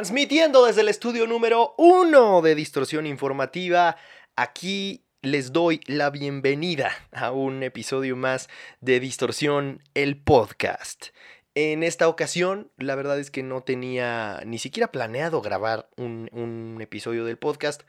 Transmitiendo desde el estudio número uno de Distorsión Informativa, aquí les doy la bienvenida a un episodio más de Distorsión, el podcast. En esta ocasión, la verdad es que no tenía ni siquiera planeado grabar un, episodio del podcast,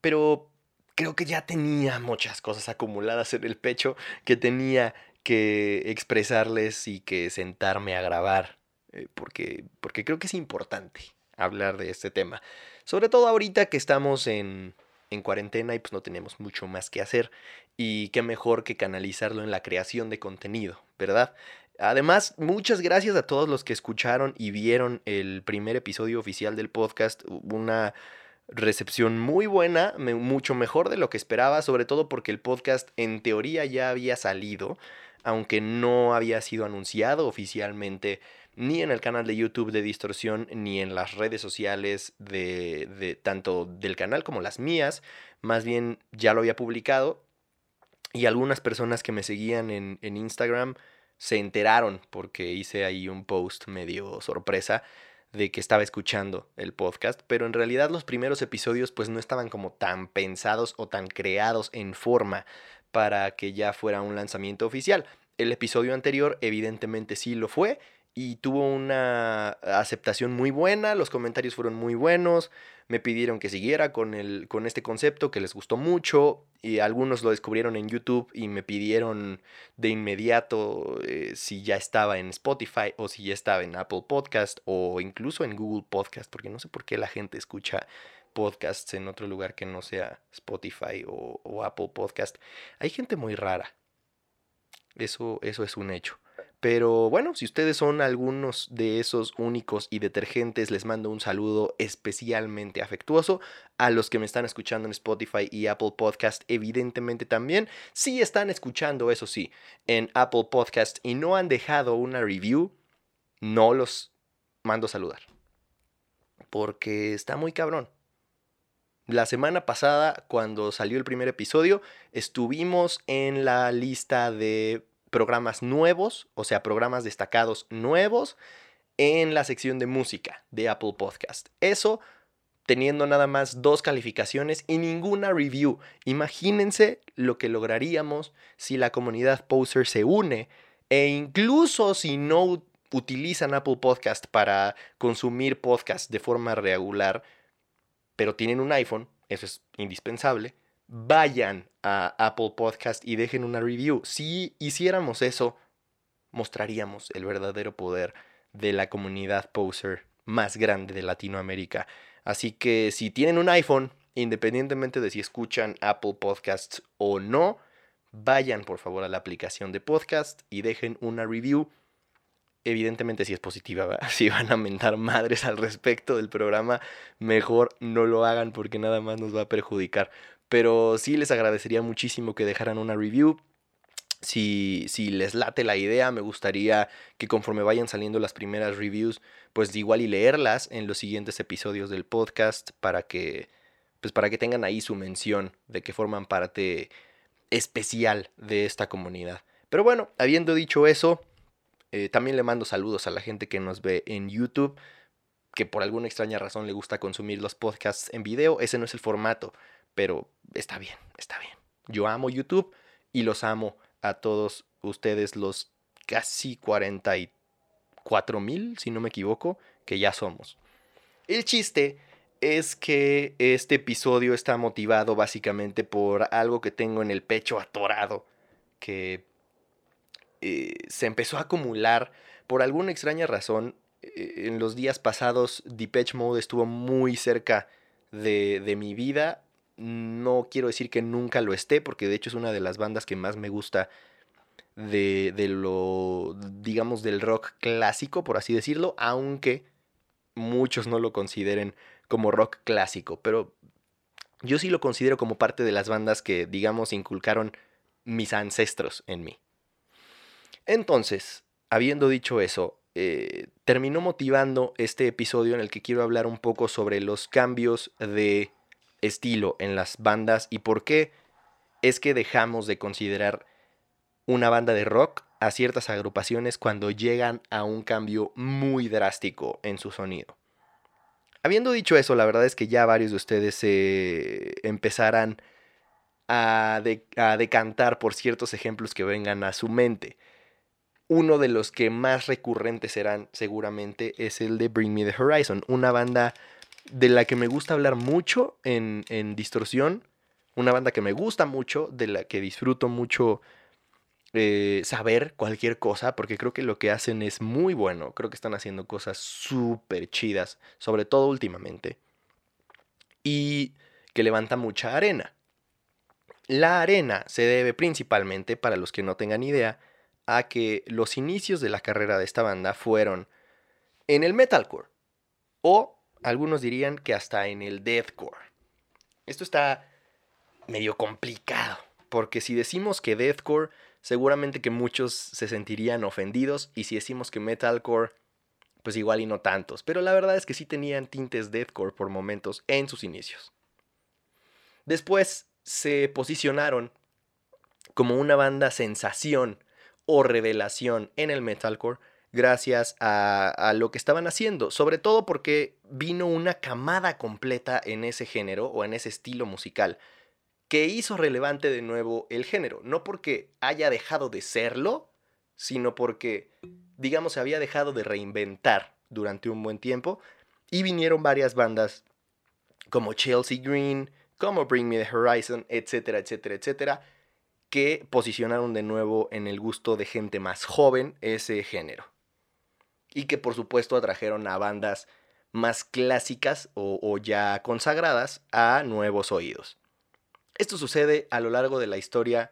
pero creo que ya tenía muchas cosas acumuladas en el pecho que tenía que expresarles y que sentarme a grabar eh, porque, porque creo que es importante hablar de este tema. Sobre todo ahorita que estamos en, en cuarentena y pues no tenemos mucho más que hacer. Y qué mejor que canalizarlo en la creación de contenido, ¿verdad? Además, muchas gracias a todos los que escucharon y vieron el primer episodio oficial del podcast. Una recepción muy buena, mucho mejor de lo que esperaba, sobre todo porque el podcast en teoría ya había salido, aunque no había sido anunciado oficialmente ni en el canal de YouTube de Distorsión, ni en las redes sociales de, de, tanto del canal como las mías. Más bien ya lo había publicado. Y algunas personas que me seguían en, en Instagram se enteraron porque hice ahí un post medio sorpresa de que estaba escuchando el podcast, pero en realidad los primeros episodios pues no estaban como tan pensados o tan creados en forma para que ya fuera un lanzamiento oficial. El episodio anterior evidentemente sí lo fue y tuvo una aceptación muy buena, los comentarios fueron muy buenos, me pidieron que siguiera con, el, con este concepto que les gustó mucho y algunos lo descubrieron en YouTube y me pidieron de inmediato eh, si ya estaba en Spotify o si ya estaba en Apple Podcast o incluso en Google Podcast, porque no sé por qué la gente escucha podcasts en otro lugar que no sea Spotify o, o Apple Podcast. Hay gente muy rara. Eso, eso es un hecho. Pero bueno, si ustedes son algunos de esos únicos y detergentes, les mando un saludo especialmente afectuoso. A los que me están escuchando en Spotify y Apple Podcast, evidentemente también. Si están escuchando, eso sí, en Apple Podcast y no han dejado una review, no los mando saludar. Porque está muy cabrón. La semana pasada, cuando salió el primer episodio, estuvimos en la lista de programas nuevos, o sea, programas destacados nuevos en la sección de música de Apple Podcast. Eso teniendo nada más dos calificaciones y ninguna review. Imagínense lo que lograríamos si la comunidad Poser se une e incluso si no utilizan Apple Podcast para consumir podcast de forma regular, pero tienen un iPhone, eso es indispensable, vayan a Apple Podcast y dejen una review. Si hiciéramos eso, mostraríamos el verdadero poder de la comunidad poser más grande de Latinoamérica. Así que si tienen un iPhone, independientemente de si escuchan Apple Podcasts o no, vayan por favor a la aplicación de podcast y dejen una review. Evidentemente si es positiva, si van a mentar madres al respecto del programa, mejor no lo hagan porque nada más nos va a perjudicar. Pero sí les agradecería muchísimo que dejaran una review. Si, si, les late la idea, me gustaría que conforme vayan saliendo las primeras reviews, pues igual y leerlas en los siguientes episodios del podcast para que, pues para que tengan ahí su mención de que forman parte especial de esta comunidad. Pero bueno, habiendo dicho eso, eh, también le mando saludos a la gente que nos ve en YouTube, que por alguna extraña razón le gusta consumir los podcasts en video. Ese no es el formato pero está bien, está bien. Yo amo YouTube y los amo a todos ustedes, los casi 44 mil, si no me equivoco, que ya somos. El chiste es que este episodio está motivado básicamente por algo que tengo en el pecho atorado, que eh, se empezó a acumular por alguna extraña razón. Eh, en los días pasados, Depeche Mode estuvo muy cerca de, de mi vida no quiero decir que nunca lo esté, porque de hecho es una de las bandas que más me gusta de, de lo, digamos, del rock clásico, por así decirlo, aunque muchos no lo consideren como rock clásico, pero yo sí lo considero como parte de las bandas que, digamos, inculcaron mis ancestros en mí. Entonces, habiendo dicho eso, eh, terminó motivando este episodio en el que quiero hablar un poco sobre los cambios de estilo en las bandas y por qué es que dejamos de considerar una banda de rock a ciertas agrupaciones cuando llegan a un cambio muy drástico en su sonido. Habiendo dicho eso, la verdad es que ya varios de ustedes se empezarán a, a decantar por ciertos ejemplos que vengan a su mente. Uno de los que más recurrentes serán seguramente es el de Bring Me the Horizon, una banda de la que me gusta hablar mucho en, en distorsión, una banda que me gusta mucho, de la que disfruto mucho eh, saber cualquier cosa, porque creo que lo que hacen es muy bueno, creo que están haciendo cosas súper chidas, sobre todo últimamente, y que levanta mucha arena. La arena se debe principalmente, para los que no tengan idea, a que los inicios de la carrera de esta banda fueron en el metalcore o algunos dirían que hasta en el deathcore. Esto está medio complicado, porque si decimos que deathcore, seguramente que muchos se sentirían ofendidos y si decimos que metalcore, pues igual y no tantos, pero la verdad es que sí tenían tintes deathcore por momentos en sus inicios. Después se posicionaron como una banda sensación o revelación en el metalcore gracias a, lo que estaban haciendo, sobre todo porque vino una camada completa en ese género o en ese estilo musical que hizo relevante de nuevo el género, no porque haya dejado de serlo, sino porque, digamos, se había dejado de reinventar durante un buen tiempo y vinieron varias bandas como Chelsea Green, como Bring Me the Horizon, etcétera, etcétera, etcétera, que posicionaron de nuevo en el gusto de gente más joven ese género. Y que por supuesto atrajeron a bandas más clásicas o, ya consagradas a nuevos oídos. Esto sucede a lo largo de la historia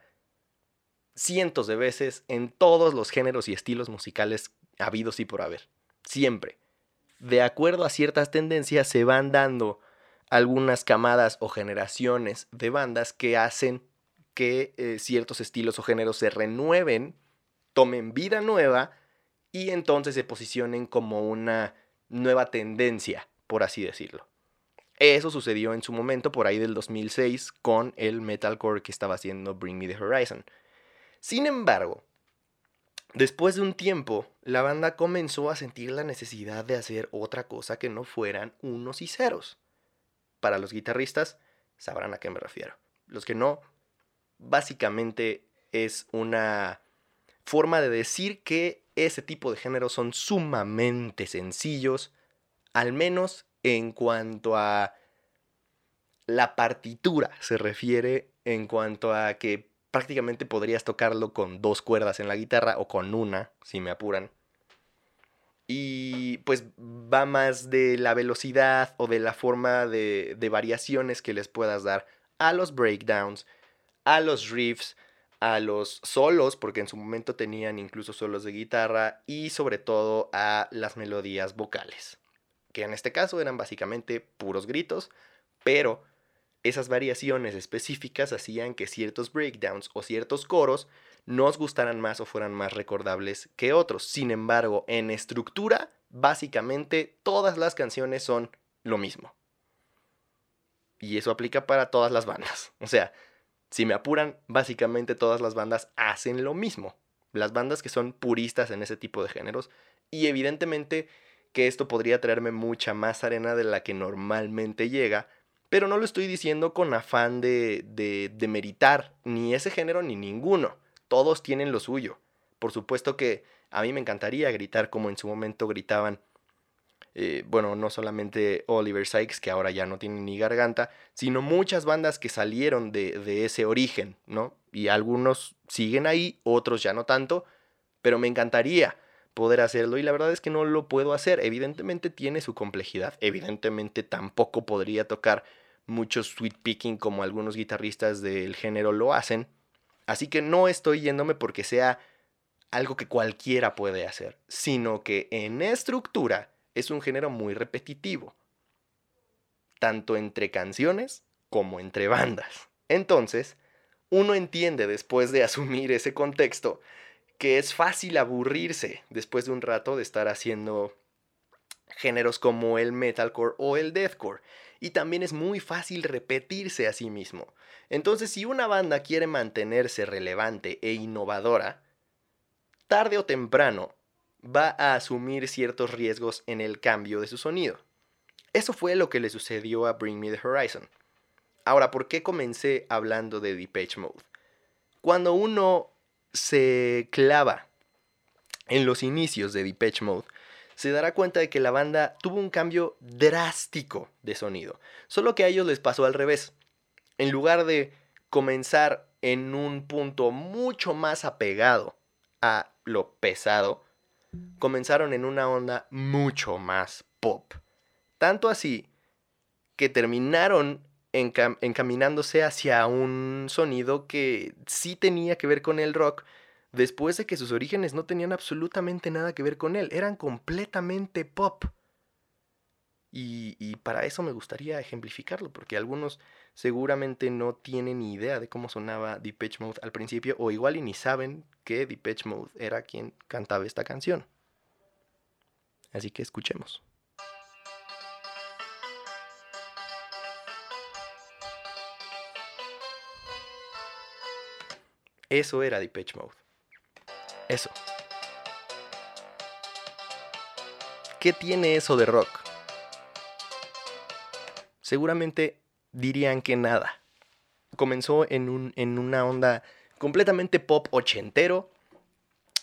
cientos de veces en todos los géneros y estilos musicales habidos y por haber. Siempre. De acuerdo a ciertas tendencias se van dando algunas camadas o generaciones de bandas que hacen que eh, ciertos estilos o géneros se renueven, tomen vida nueva y entonces se posicionen como una nueva tendencia, por así decirlo. Eso sucedió en su momento por ahí del 2006 con el metalcore que estaba haciendo Bring Me the Horizon. Sin embargo, después de un tiempo, la banda comenzó a sentir la necesidad de hacer otra cosa que no fueran unos y ceros. Para los guitarristas, sabrán a qué me refiero. Los que no, básicamente es una forma de decir que ese tipo de géneros son sumamente sencillos, al menos en cuanto a la partitura se refiere, en cuanto a que prácticamente podrías tocarlo con dos cuerdas en la guitarra o con una, si me apuran. Y pues va más de la velocidad o de la forma de, de variaciones que les puedas dar a los breakdowns, a los riffs, a los solos, porque en su momento tenían incluso solos de guitarra, y sobre todo a las melodías vocales, que en este caso eran básicamente puros gritos, pero esas variaciones específicas hacían que ciertos breakdowns o ciertos coros nos gustaran más o fueran más recordables que otros. Sin embargo, en estructura, básicamente todas las canciones son lo mismo. Y eso aplica para todas las bandas. O sea, si me apuran, básicamente todas las bandas hacen lo mismo. Las bandas que son puristas en ese tipo de géneros. Y evidentemente que esto podría traerme mucha más arena de la que normalmente llega. Pero no lo estoy diciendo con afán de, de, de meritar ni ese género ni ninguno. Todos tienen lo suyo. Por supuesto que a mí me encantaría gritar como en su momento gritaban eh, bueno, no solamente Oliver Sykes, que ahora ya no tiene ni garganta, sino muchas bandas que salieron de, ese origen, ¿no? Y algunos siguen ahí, otros ya no tanto, pero me encantaría poder hacerlo y la verdad es que no lo puedo hacer. Evidentemente tiene su complejidad, evidentemente tampoco podría tocar mucho sweet picking como algunos guitarristas del género lo hacen, así que no estoy yéndome porque sea algo que cualquiera puede hacer, sino que en estructura es un género muy repetitivo, tanto entre canciones como entre bandas. Entonces, uno entiende después de asumir ese contexto que es fácil aburrirse después de un rato de estar haciendo géneros como el metalcore o el deathcore. Y también es muy fácil repetirse a sí mismo. Entonces, si una banda quiere mantenerse relevante e innovadora, tarde o temprano va a asumir ciertos riesgos en el cambio de su sonido. Eso fue lo que le sucedió a Bring Me the Horizon. Ahora, ¿por qué comencé hablando de Depeche Mode? Cuando uno se clava en los inicios de Depeche Mode, se dará cuenta de que la banda tuvo un cambio drástico de sonido. Solo que a ellos les pasó al revés. En lugar de comenzar en un punto mucho más apegado a lo pesado, comenzaron en una onda mucho más pop. Tanto así que terminaron encaminándose hacia un sonido que sí tenía que ver con el rock, después de que sus orígenes no tenían absolutamente nada que ver con él, eran completamente pop. Y, para eso me gustaría ejemplificarlo, porque algunos seguramente no tienen ni idea de cómo sonaba Depeche Mode al principio, o igual y ni saben que Depeche Mode era quien cantaba esta canción. Así que escuchemos. Eso era Depeche Mode. Eso. ¿Qué tiene eso de rock? Seguramente dirían que nada. Comenzó en, un, en una onda completamente pop ochentero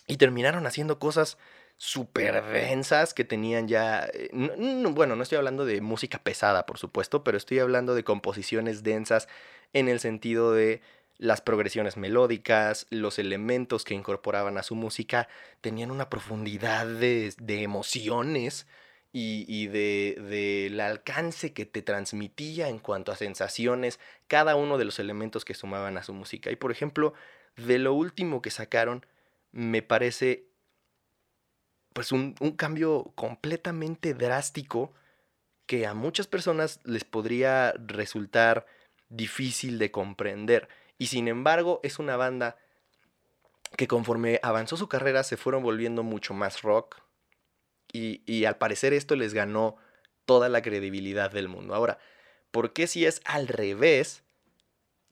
y terminaron haciendo cosas súper densas que tenían ya... Eh, bueno, no estoy hablando de música pesada, por supuesto, pero estoy hablando de composiciones densas en el sentido de las progresiones melódicas, los elementos que incorporaban a su música, tenían una profundidad de, emociones y, de, del alcance que te transmitía en cuanto a sensaciones, cada uno de los elementos que sumaban a su música. Y por ejemplo, de lo último que sacaron, me parece pues un, un cambio completamente drástico que a muchas personas les podría resultar difícil de comprender. Y sin embargo, es una banda que conforme avanzó su carrera se fueron volviendo mucho más rock. Y, al parecer esto les ganó toda la credibilidad del mundo. Ahora, ¿por qué si es al revés,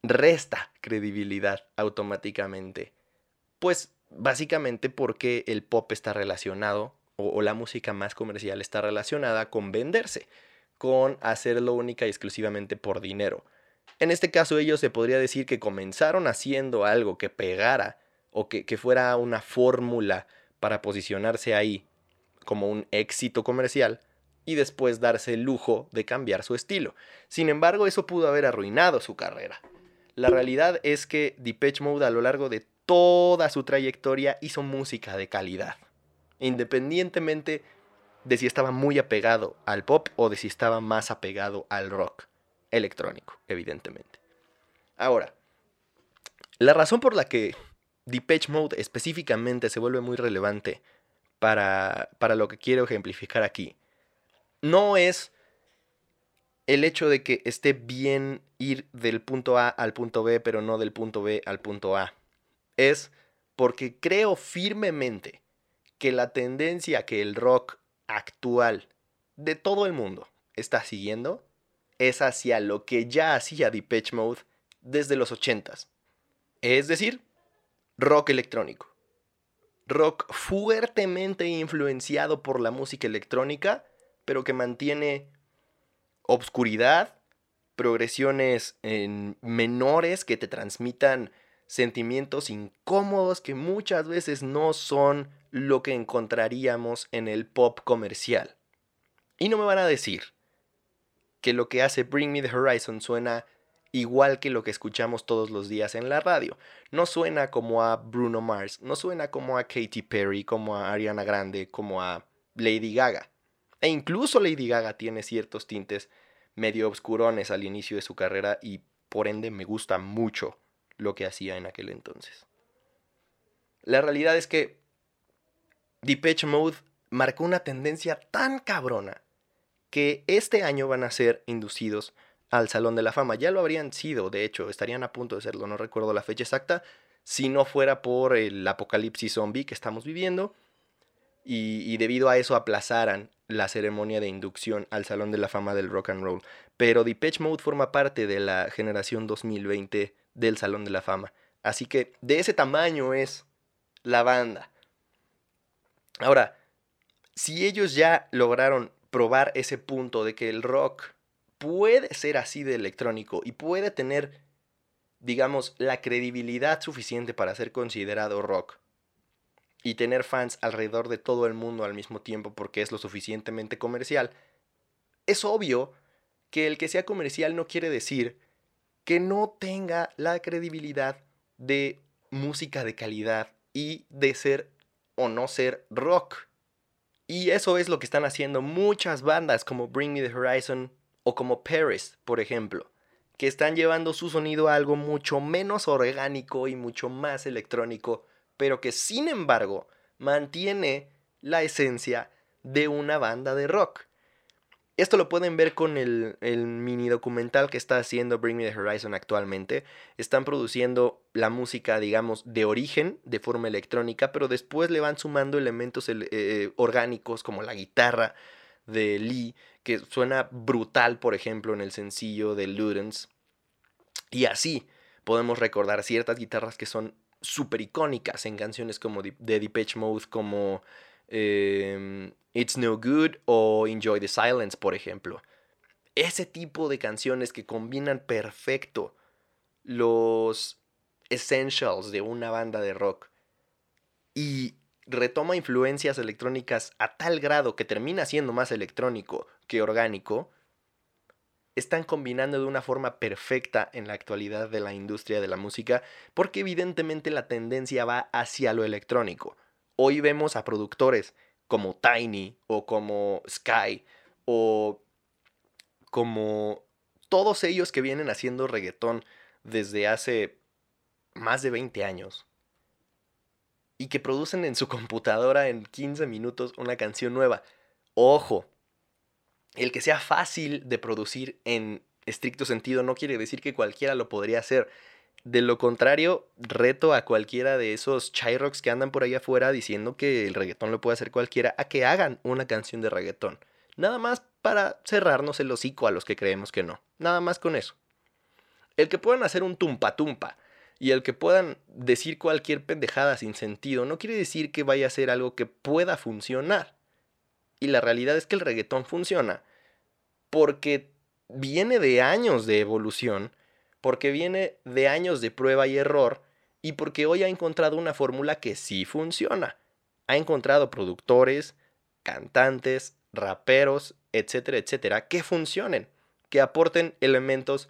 resta credibilidad automáticamente? Pues básicamente porque el pop está relacionado, o, la música más comercial está relacionada con venderse, con hacerlo única y exclusivamente por dinero. En este caso ellos se podría decir que comenzaron haciendo algo que pegara o que, que fuera una fórmula para posicionarse ahí como un éxito comercial y después darse el lujo de cambiar su estilo. Sin embargo, eso pudo haber arruinado su carrera. La realidad es que Depeche Mode a lo largo de toda su trayectoria hizo música de calidad, independientemente de si estaba muy apegado al pop o de si estaba más apegado al rock electrónico, evidentemente. Ahora, la razón por la que Depeche Mode específicamente se vuelve muy relevante para, para lo que quiero ejemplificar aquí, no es el hecho de que esté bien ir del punto A al punto B, pero no del punto B al punto A. Es porque creo firmemente que la tendencia que el rock actual de todo el mundo está siguiendo es hacia lo que ya hacía Depeche Mode desde los 80s. Es decir, rock electrónico. Rock fuertemente influenciado por la música electrónica, pero que mantiene obscuridad, progresiones en menores que te transmitan sentimientos incómodos que muchas veces no son lo que encontraríamos en el pop comercial. Y no me van a decir que lo que hace Bring Me the Horizon suena igual que lo que escuchamos todos los días en la radio. No suena como a Bruno Mars, no suena como a Katy Perry, como a Ariana Grande, como a Lady Gaga. E incluso Lady Gaga tiene ciertos tintes medio obscurones al inicio de su carrera y por ende me gusta mucho lo que hacía en aquel entonces. La realidad es que Depeche Mode marcó una tendencia tan cabrona que este año van a ser inducidos al Salón de la Fama. Ya lo habrían sido, de hecho, estarían a punto de serlo, no recuerdo la fecha exacta, si no fuera por el apocalipsis zombie que estamos viviendo y, debido a eso aplazaran la ceremonia de inducción al Salón de la Fama del Rock and Roll. Pero Depeche Mode forma parte de la generación 2020 del Salón de la Fama. Así que de ese tamaño es la banda. Ahora, si ellos ya lograron probar ese punto de que el rock puede ser así de electrónico y puede tener, digamos, la credibilidad suficiente para ser considerado rock y tener fans alrededor de todo el mundo al mismo tiempo porque es lo suficientemente comercial, es obvio que el que sea comercial no quiere decir que no tenga la credibilidad de música de calidad y de ser o no ser rock. Y eso es lo que están haciendo muchas bandas como Bring Me the Horizon o como Paris, por ejemplo, que están llevando su sonido a algo mucho menos orgánico y mucho más electrónico, pero que sin embargo mantiene la esencia de una banda de rock. Esto lo pueden ver con el, mini documental que está haciendo Bring Me the Horizon actualmente. Están produciendo la música, digamos, de origen, de forma electrónica, pero después le van sumando elementos eh, orgánicos como la guitarra de Lee, que suena brutal, por ejemplo, en el sencillo de Ludens. Y así podemos recordar ciertas guitarras que son súper icónicas en canciones como de Depeche Mode, como Em, It's No Good o Enjoy the Silence, por ejemplo. Ese tipo de canciones que combinan perfecto los essentials de una banda de rock y retoma influencias electrónicas a tal grado que termina siendo más electrónico que orgánico, están combinando de una forma perfecta en la actualidad de la industria de la música porque evidentemente la tendencia va hacia lo electrónico. Hoy vemos a productores como Tiny o como Sky o como todos ellos que vienen haciendo reggaetón desde hace más de 20 años y que producen en su computadora en 15 minutos una canción nueva. Ojo, el que sea fácil de producir en estricto sentido no quiere decir que cualquiera lo podría hacer. De lo contrario, reto a cualquiera de esos chairoks que andan por ahí afuera diciendo que el reggaetón lo puede hacer cualquiera a que hagan una canción de reggaetón. Nada más para cerrarnos el hocico a los que creemos que no. Nada más con eso. El que puedan hacer un tumpa tumpa y el que puedan decir cualquier pendejada sin sentido no quiere decir que vaya a ser algo que pueda funcionar. Y la realidad es que el reggaetón funciona porque viene de años de evolución porque viene de años de prueba y error y porque hoy ha encontrado una fórmula que sí funciona. Ha encontrado productores, cantantes, raperos, etcétera, etcétera, que funcionen, que aporten elementos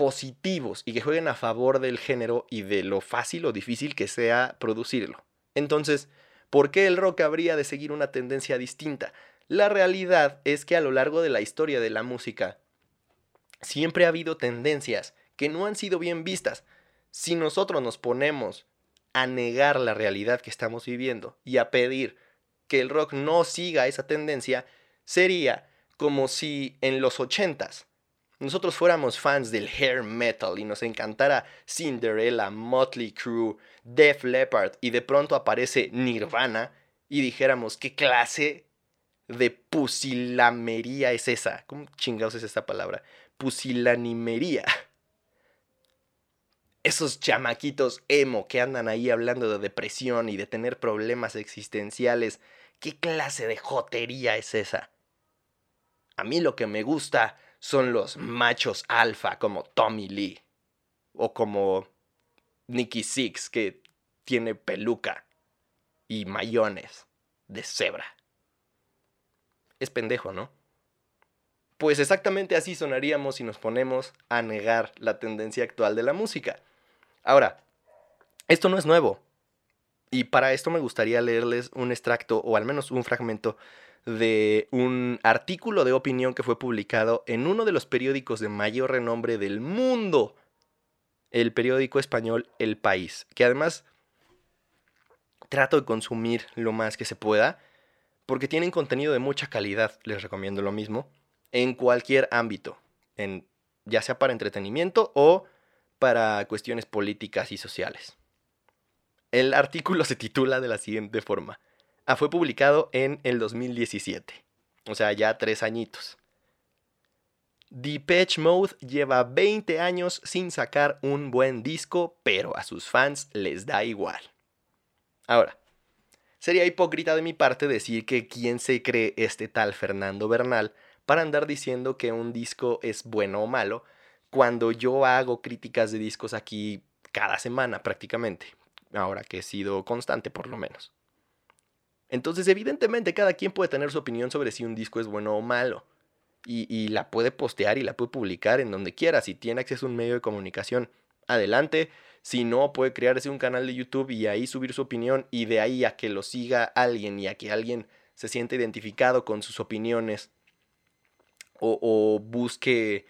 positivos y que jueguen a favor del género y de lo fácil o difícil que sea producirlo. Entonces, ¿por qué el rock habría de seguir una tendencia distinta? La realidad es que a lo largo de la historia de la música, siempre ha habido tendencias que no han sido bien vistas. Si nosotros nos ponemos a negar la realidad que estamos viviendo y a pedir que el rock no siga esa tendencia, sería como si en los ochentas nosotros fuéramos fans del hair metal y nos encantara Cinderella, Motley Crue, Def Leppard y de pronto aparece Nirvana y dijéramos qué clase de pusilamería es esa. ¿Cómo chingados es esta palabra? pusilanimería. Esos chamaquitos emo que andan ahí hablando de depresión y de tener problemas existenciales, ¿qué clase de jotería es esa? A mí lo que me gusta son los machos alfa como Tommy Lee o como Nicky Six que tiene peluca y mayones de cebra. Es pendejo, ¿no? Pues exactamente así sonaríamos si nos ponemos a negar la tendencia actual de la música. Ahora, esto no es nuevo. Y para esto me gustaría leerles un extracto o al menos un fragmento de un artículo de opinión que fue publicado en uno de los periódicos de mayor renombre del mundo, el periódico español El País, que además trato de consumir lo más que se pueda, porque tienen contenido de mucha calidad, les recomiendo lo mismo en cualquier ámbito, en, ya sea para entretenimiento o para cuestiones políticas y sociales. El artículo se titula de la siguiente forma. Ah, fue publicado en el 2017, o sea, ya tres añitos. Depeche Mode lleva 20 años sin sacar un buen disco, pero a sus fans les da igual. Ahora, sería hipócrita de mi parte decir que quién se cree este tal Fernando Bernal para andar diciendo que un disco es bueno o malo, cuando yo hago críticas de discos aquí cada semana prácticamente, ahora que he sido constante por lo menos. Entonces, evidentemente, cada quien puede tener su opinión sobre si un disco es bueno o malo. Y, la puede postear y la puede publicar en donde quiera. Si tiene acceso a un medio de comunicación, adelante. Si no, puede crearse un canal de YouTube y ahí subir su opinión. Y de ahí a que lo siga alguien y a que alguien se sienta identificado con sus opiniones. O, o busque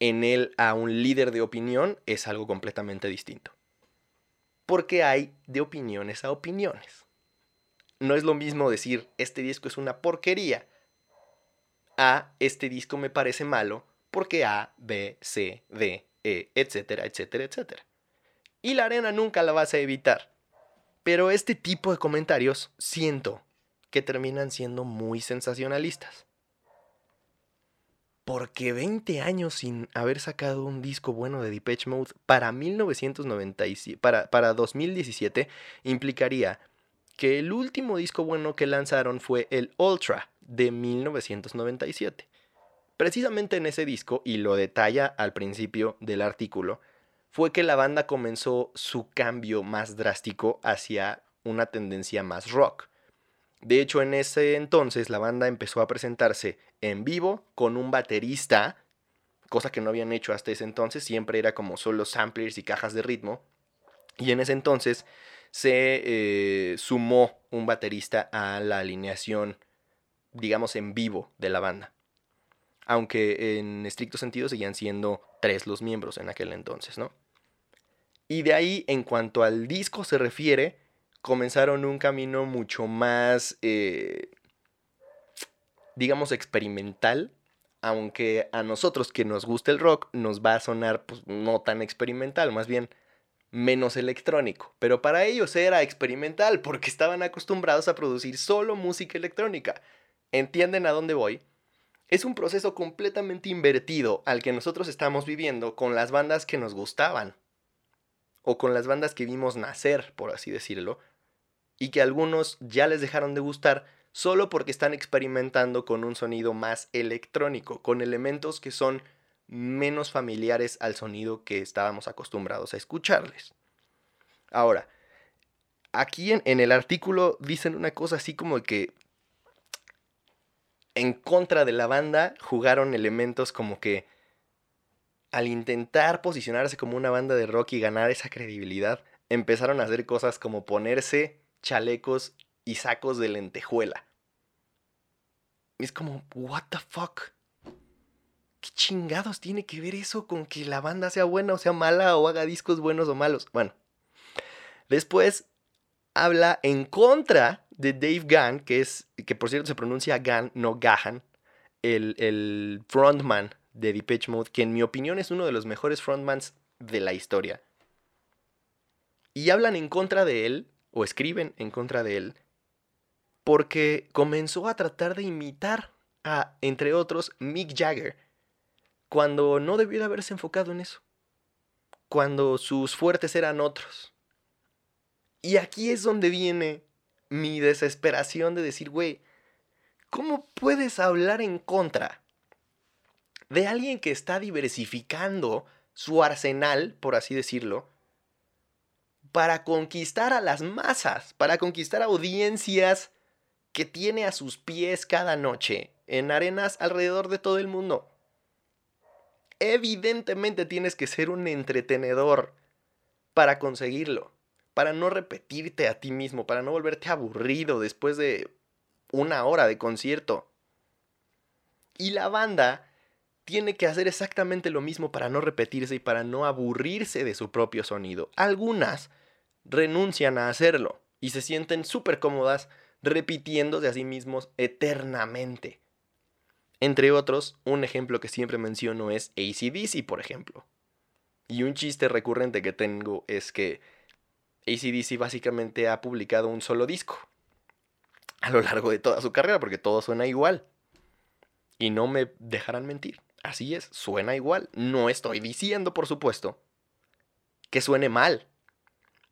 en él a un líder de opinión, es algo completamente distinto. Porque hay de opiniones a opiniones no es lo mismo decir este disco es una porquería a este disco me parece malo porque A, B, C, D, E, etcétera, etcétera, etcétera. Y la arena nunca la vas a evitar. Pero este tipo de comentarios siento que terminan siendo muy sensacionalistas. Porque 20 años sin haber sacado un disco bueno de Depeche Mode para 1997, para, para 2017 implicaría que el último disco bueno que lanzaron fue el Ultra de 1997. Precisamente en ese disco, y lo detalla al principio del artículo, fue que la banda comenzó su cambio más drástico hacia una tendencia más rock. De hecho, en ese entonces la banda empezó a presentarse en vivo con un baterista, cosa que no habían hecho hasta ese entonces, siempre era como solo samplers y cajas de ritmo. Y en ese entonces se eh, sumó un baterista a la alineación, digamos, en vivo de la banda. Aunque en estricto sentido seguían siendo tres los miembros en aquel entonces, ¿no? Y de ahí, en cuanto al disco se refiere, comenzaron un camino mucho más, eh, digamos, experimental, aunque a nosotros que nos gusta el rock nos va a sonar pues, no tan experimental, más bien menos electrónico, pero para ellos era experimental porque estaban acostumbrados a producir solo música electrónica. ¿Entienden a dónde voy? Es un proceso completamente invertido al que nosotros estamos viviendo con las bandas que nos gustaban, o con las bandas que vimos nacer, por así decirlo, y que algunos ya les dejaron de gustar solo porque están experimentando con un sonido más electrónico, con elementos que son menos familiares al sonido que estábamos acostumbrados a escucharles. Ahora, aquí en, el artículo dicen una cosa así como que en contra de la banda jugaron elementos como que al intentar posicionarse como una banda de rock y ganar esa credibilidad, empezaron a hacer cosas como ponerse chalecos y sacos de lentejuela. es como, what the fuck? ¿Qué chingados tiene que ver eso con que la banda sea buena o sea mala o haga discos buenos o malos? Bueno, después habla en contra de Dave Gunn, que es, que por cierto se pronuncia Gunn, no Gahan, el, el frontman de Depeche Mode, que en mi opinión es uno de los mejores frontmans de la historia. Y hablan en contra de él, o escriben en contra de él, porque comenzó a tratar de imitar a, entre otros, Mick Jagger cuando no debió de haberse enfocado en eso, cuando sus fuertes eran otros. Y aquí es donde viene mi desesperación de decir, güey, ¿cómo puedes hablar en contra de alguien que está diversificando su arsenal, por así decirlo, para conquistar a las masas, para conquistar audiencias que tiene a sus pies cada noche en arenas alrededor de todo el mundo? Evidentemente tienes que ser un entretenedor para conseguirlo, para no repetirte a ti mismo, para no volverte aburrido después de una hora de concierto. Y la banda tiene que hacer exactamente lo mismo para no repetirse y para no aburrirse de su propio sonido. Algunas renuncian a hacerlo y se sienten súper cómodas repitiéndose a sí mismos eternamente. Entre otros, un ejemplo que siempre menciono es ACDC, por ejemplo. Y un chiste recurrente que tengo es que ACDC básicamente ha publicado un solo disco a lo largo de toda su carrera, porque todo suena igual. Y no me dejarán mentir. Así es, suena igual. No estoy diciendo, por supuesto, que suene mal.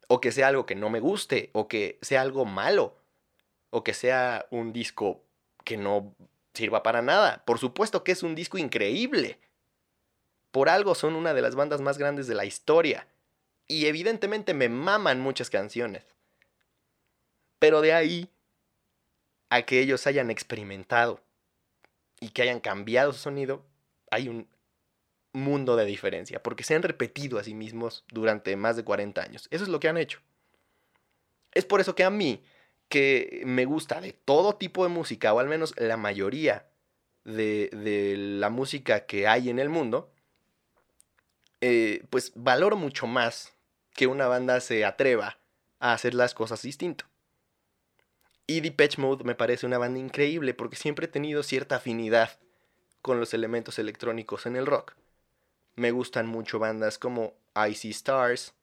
O que sea algo que no me guste. O que sea algo malo. o que sea un disco que no sirva para nada. Por supuesto que es un disco increíble. Por algo son una de las bandas más grandes de la historia. Y evidentemente me maman muchas canciones. Pero de ahí a que ellos hayan experimentado y que hayan cambiado su sonido, hay un mundo de diferencia, porque se han repetido a sí mismos durante más de 40 años. Eso es lo que han hecho. Es por eso que a mí, que me gusta de todo tipo de música, o al menos la mayoría de, de la música que hay en el mundo, eh, pues valoro mucho más que una banda se atreva a hacer las cosas distinto. Y Depeche Mode me parece una banda increíble porque siempre he tenido cierta afinidad con los elementos electrónicos en el rock. Me gustan mucho bandas como Icy Stars,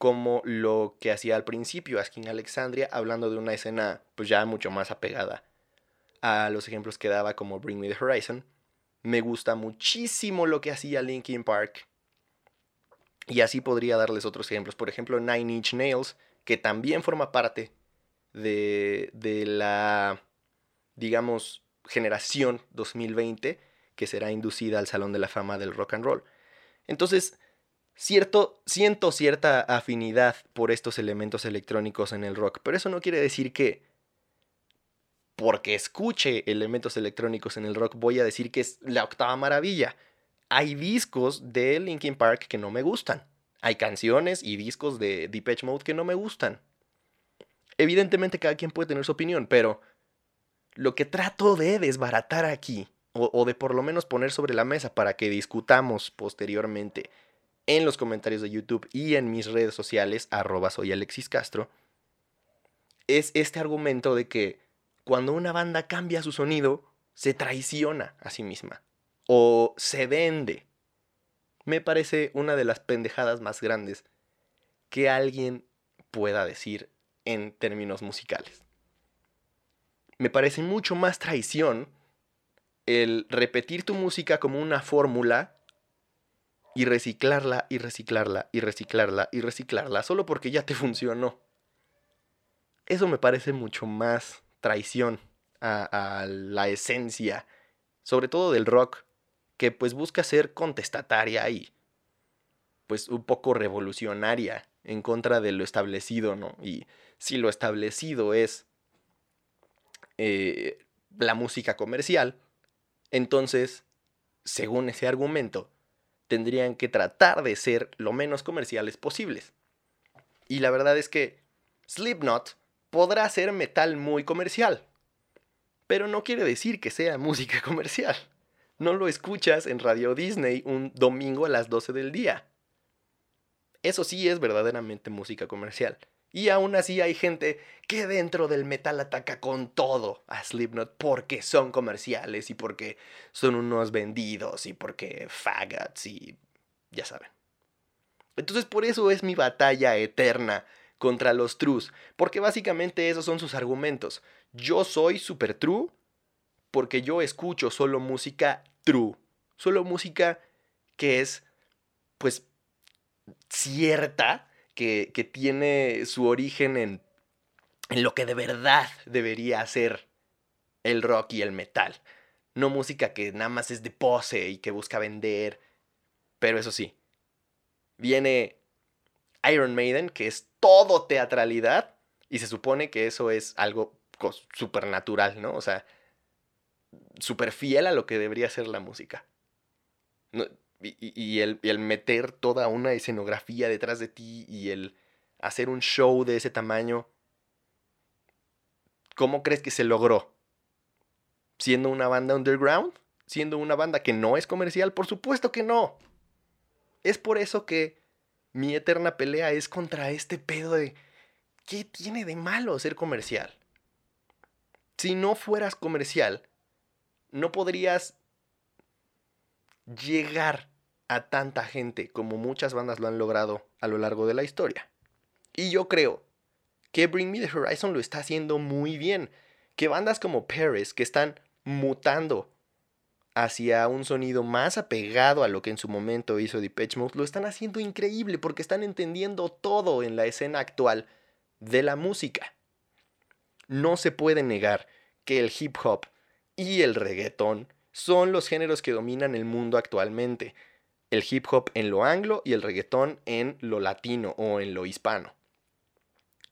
como lo que hacía al principio Asking Alexandria, hablando de una escena pues ya mucho más apegada a los ejemplos que daba como Bring Me the Horizon. Me gusta muchísimo lo que hacía Linkin Park. Y así podría darles otros ejemplos. Por ejemplo, Nine Inch Nails, que también forma parte de, de la, digamos, generación 2020 que será inducida al Salón de la Fama del Rock and Roll. Entonces, cierto, siento cierta afinidad por estos elementos electrónicos en el rock, pero eso no quiere decir que porque escuche elementos electrónicos en el rock voy a decir que es la octava maravilla. Hay discos de Linkin Park que no me gustan. Hay canciones y discos de Depeche Mode que no me gustan. Evidentemente cada quien puede tener su opinión, pero lo que trato de desbaratar aquí, o, de por lo menos poner sobre la mesa para que discutamos posteriormente en los comentarios de YouTube y en mis redes sociales, arroba soy Alexis Castro, es este argumento de que cuando una banda cambia su sonido, se traiciona a sí misma o se vende. Me parece una de las pendejadas más grandes que alguien pueda decir en términos musicales. Me parece mucho más traición el repetir tu música como una fórmula y reciclarla y reciclarla y reciclarla y reciclarla solo porque ya te funcionó. Eso me parece mucho más traición a, a, la esencia, sobre todo del rock, que pues busca ser contestataria y pues un poco revolucionaria en contra de lo establecido, ¿no? Y si lo establecido es eh, la música comercial, entonces, según ese argumento, tendrían que tratar de ser lo menos comerciales posibles. Y la verdad es que Slipknot podrá ser metal muy comercial, pero no quiere decir que sea música comercial. No lo escuchas en Radio Disney un domingo a las 12 del día. Eso sí es verdaderamente música comercial. Y aún así hay gente que dentro del metal ataca con todo a Slipknot porque son comerciales y porque son unos vendidos y porque faggots y ya saben. Entonces por eso es mi batalla eterna contra los trus, porque básicamente esos son sus argumentos. Yo soy super true porque yo escucho solo música true, solo música que es pues cierta que, tiene su origen en, en lo que de verdad debería ser el rock y el metal. No música que nada más es de pose y que busca vender. Pero eso sí, viene Iron Maiden, que es todo teatralidad, y se supone que eso es algo supernatural, ¿no? O sea, súper fiel a lo que debería ser la música. No, y, el, meter toda una escenografía detrás de ti y el hacer un show de ese tamaño, ¿cómo crees que se logró? ¿Siendo una banda underground? ¿Siendo una banda que no es comercial? Por supuesto que no. Es por eso que mi eterna pelea es contra este pedo de ¿qué tiene de malo ser comercial? Si no fueras comercial, no podrías llegar a tanta gente como muchas bandas lo han logrado a lo largo de la historia. Y yo creo que Bring Me the Horizon lo está haciendo muy bien. Que bandas como Paris, que están mutando hacia un sonido más apegado a lo que en su momento hizo Depeche Mode, lo están haciendo increíble porque están entendiendo todo en la escena actual de la música. no se puede negar que el hip hop y el reggaetón son los géneros que dominan el mundo actualmente. El hip hop en lo anglo y el reggaetón en lo latino o en lo hispano.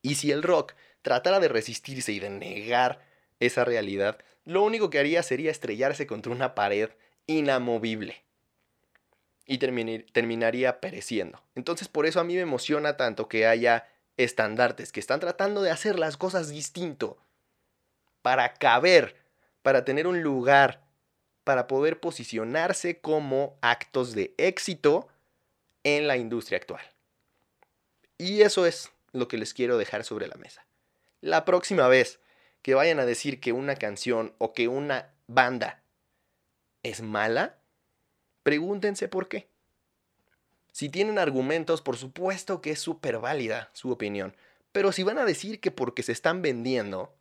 Y si el rock tratara de resistirse y de negar esa realidad, lo único que haría sería estrellarse contra una pared inamovible. Y terminaría pereciendo. Entonces por eso a mí me emociona tanto que haya estandartes que están tratando de hacer las cosas distinto. Para caber, para tener un lugar, para poder posicionarse como actos de éxito en la industria actual. Y eso es lo que les quiero dejar sobre la mesa. La próxima vez que vayan a decir que una canción o que una banda es mala, pregúntense por qué. Si tienen argumentos, por supuesto que es súper válida su opinión. Pero si van a decir que porque se están vendiendo,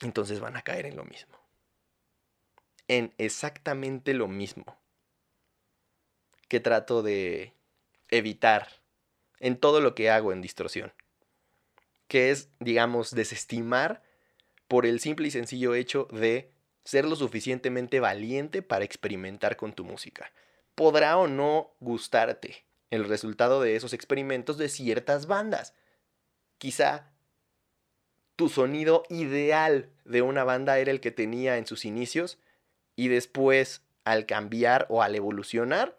entonces van a caer en lo mismo. En exactamente lo mismo que trato de evitar en todo lo que hago en distorsión. Que es, digamos, desestimar por el simple y sencillo hecho de ser lo suficientemente valiente para experimentar con tu música. Podrá o no gustarte el resultado de esos experimentos de ciertas bandas. Quizá tu sonido ideal de una banda era el que tenía en sus inicios y después al cambiar o al evolucionar,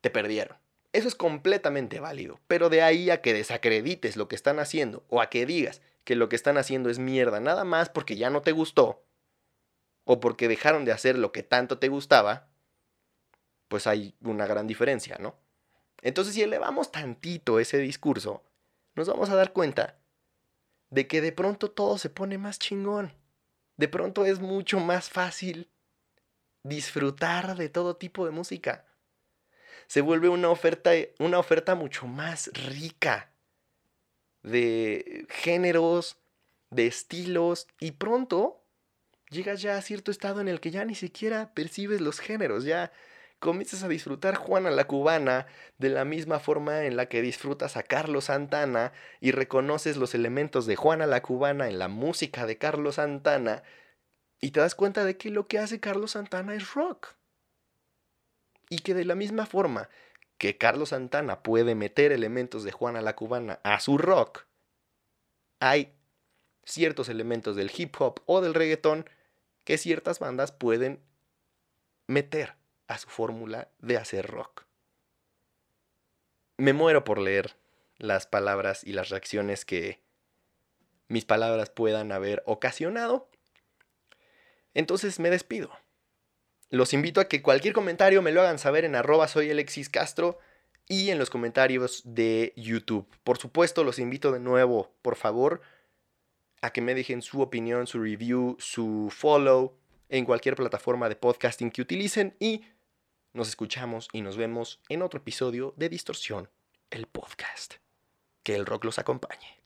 te perdieron. Eso es completamente válido, pero de ahí a que desacredites lo que están haciendo o a que digas que lo que están haciendo es mierda nada más porque ya no te gustó o porque dejaron de hacer lo que tanto te gustaba, pues hay una gran diferencia, ¿no? Entonces si elevamos tantito ese discurso, nos vamos a dar cuenta de que de pronto todo se pone más chingón. De pronto es mucho más fácil disfrutar de todo tipo de música se vuelve una oferta, una oferta mucho más rica de géneros, de estilos, y pronto llegas ya a cierto estado en el que ya ni siquiera percibes los géneros, ya comienzas a disfrutar Juana la Cubana de la misma forma en la que disfrutas a Carlos Santana y reconoces los elementos de Juana la Cubana en la música de Carlos Santana y te das cuenta de que lo que hace Carlos Santana es rock. Y que de la misma forma que Carlos Santana puede meter elementos de Juana la Cubana a su rock, hay ciertos elementos del hip hop o del reggaetón que ciertas bandas pueden meter a su fórmula de hacer rock. Me muero por leer las palabras y las reacciones que mis palabras puedan haber ocasionado. Entonces me despido. Los invito a que cualquier comentario me lo hagan saber en arroba soy Alexis Castro y en los comentarios de YouTube. Por supuesto, los invito de nuevo, por favor, a que me dejen su opinión, su review, su follow en cualquier plataforma de podcasting que utilicen y nos escuchamos y nos vemos en otro episodio de Distorsión, el podcast. Que el rock los acompañe.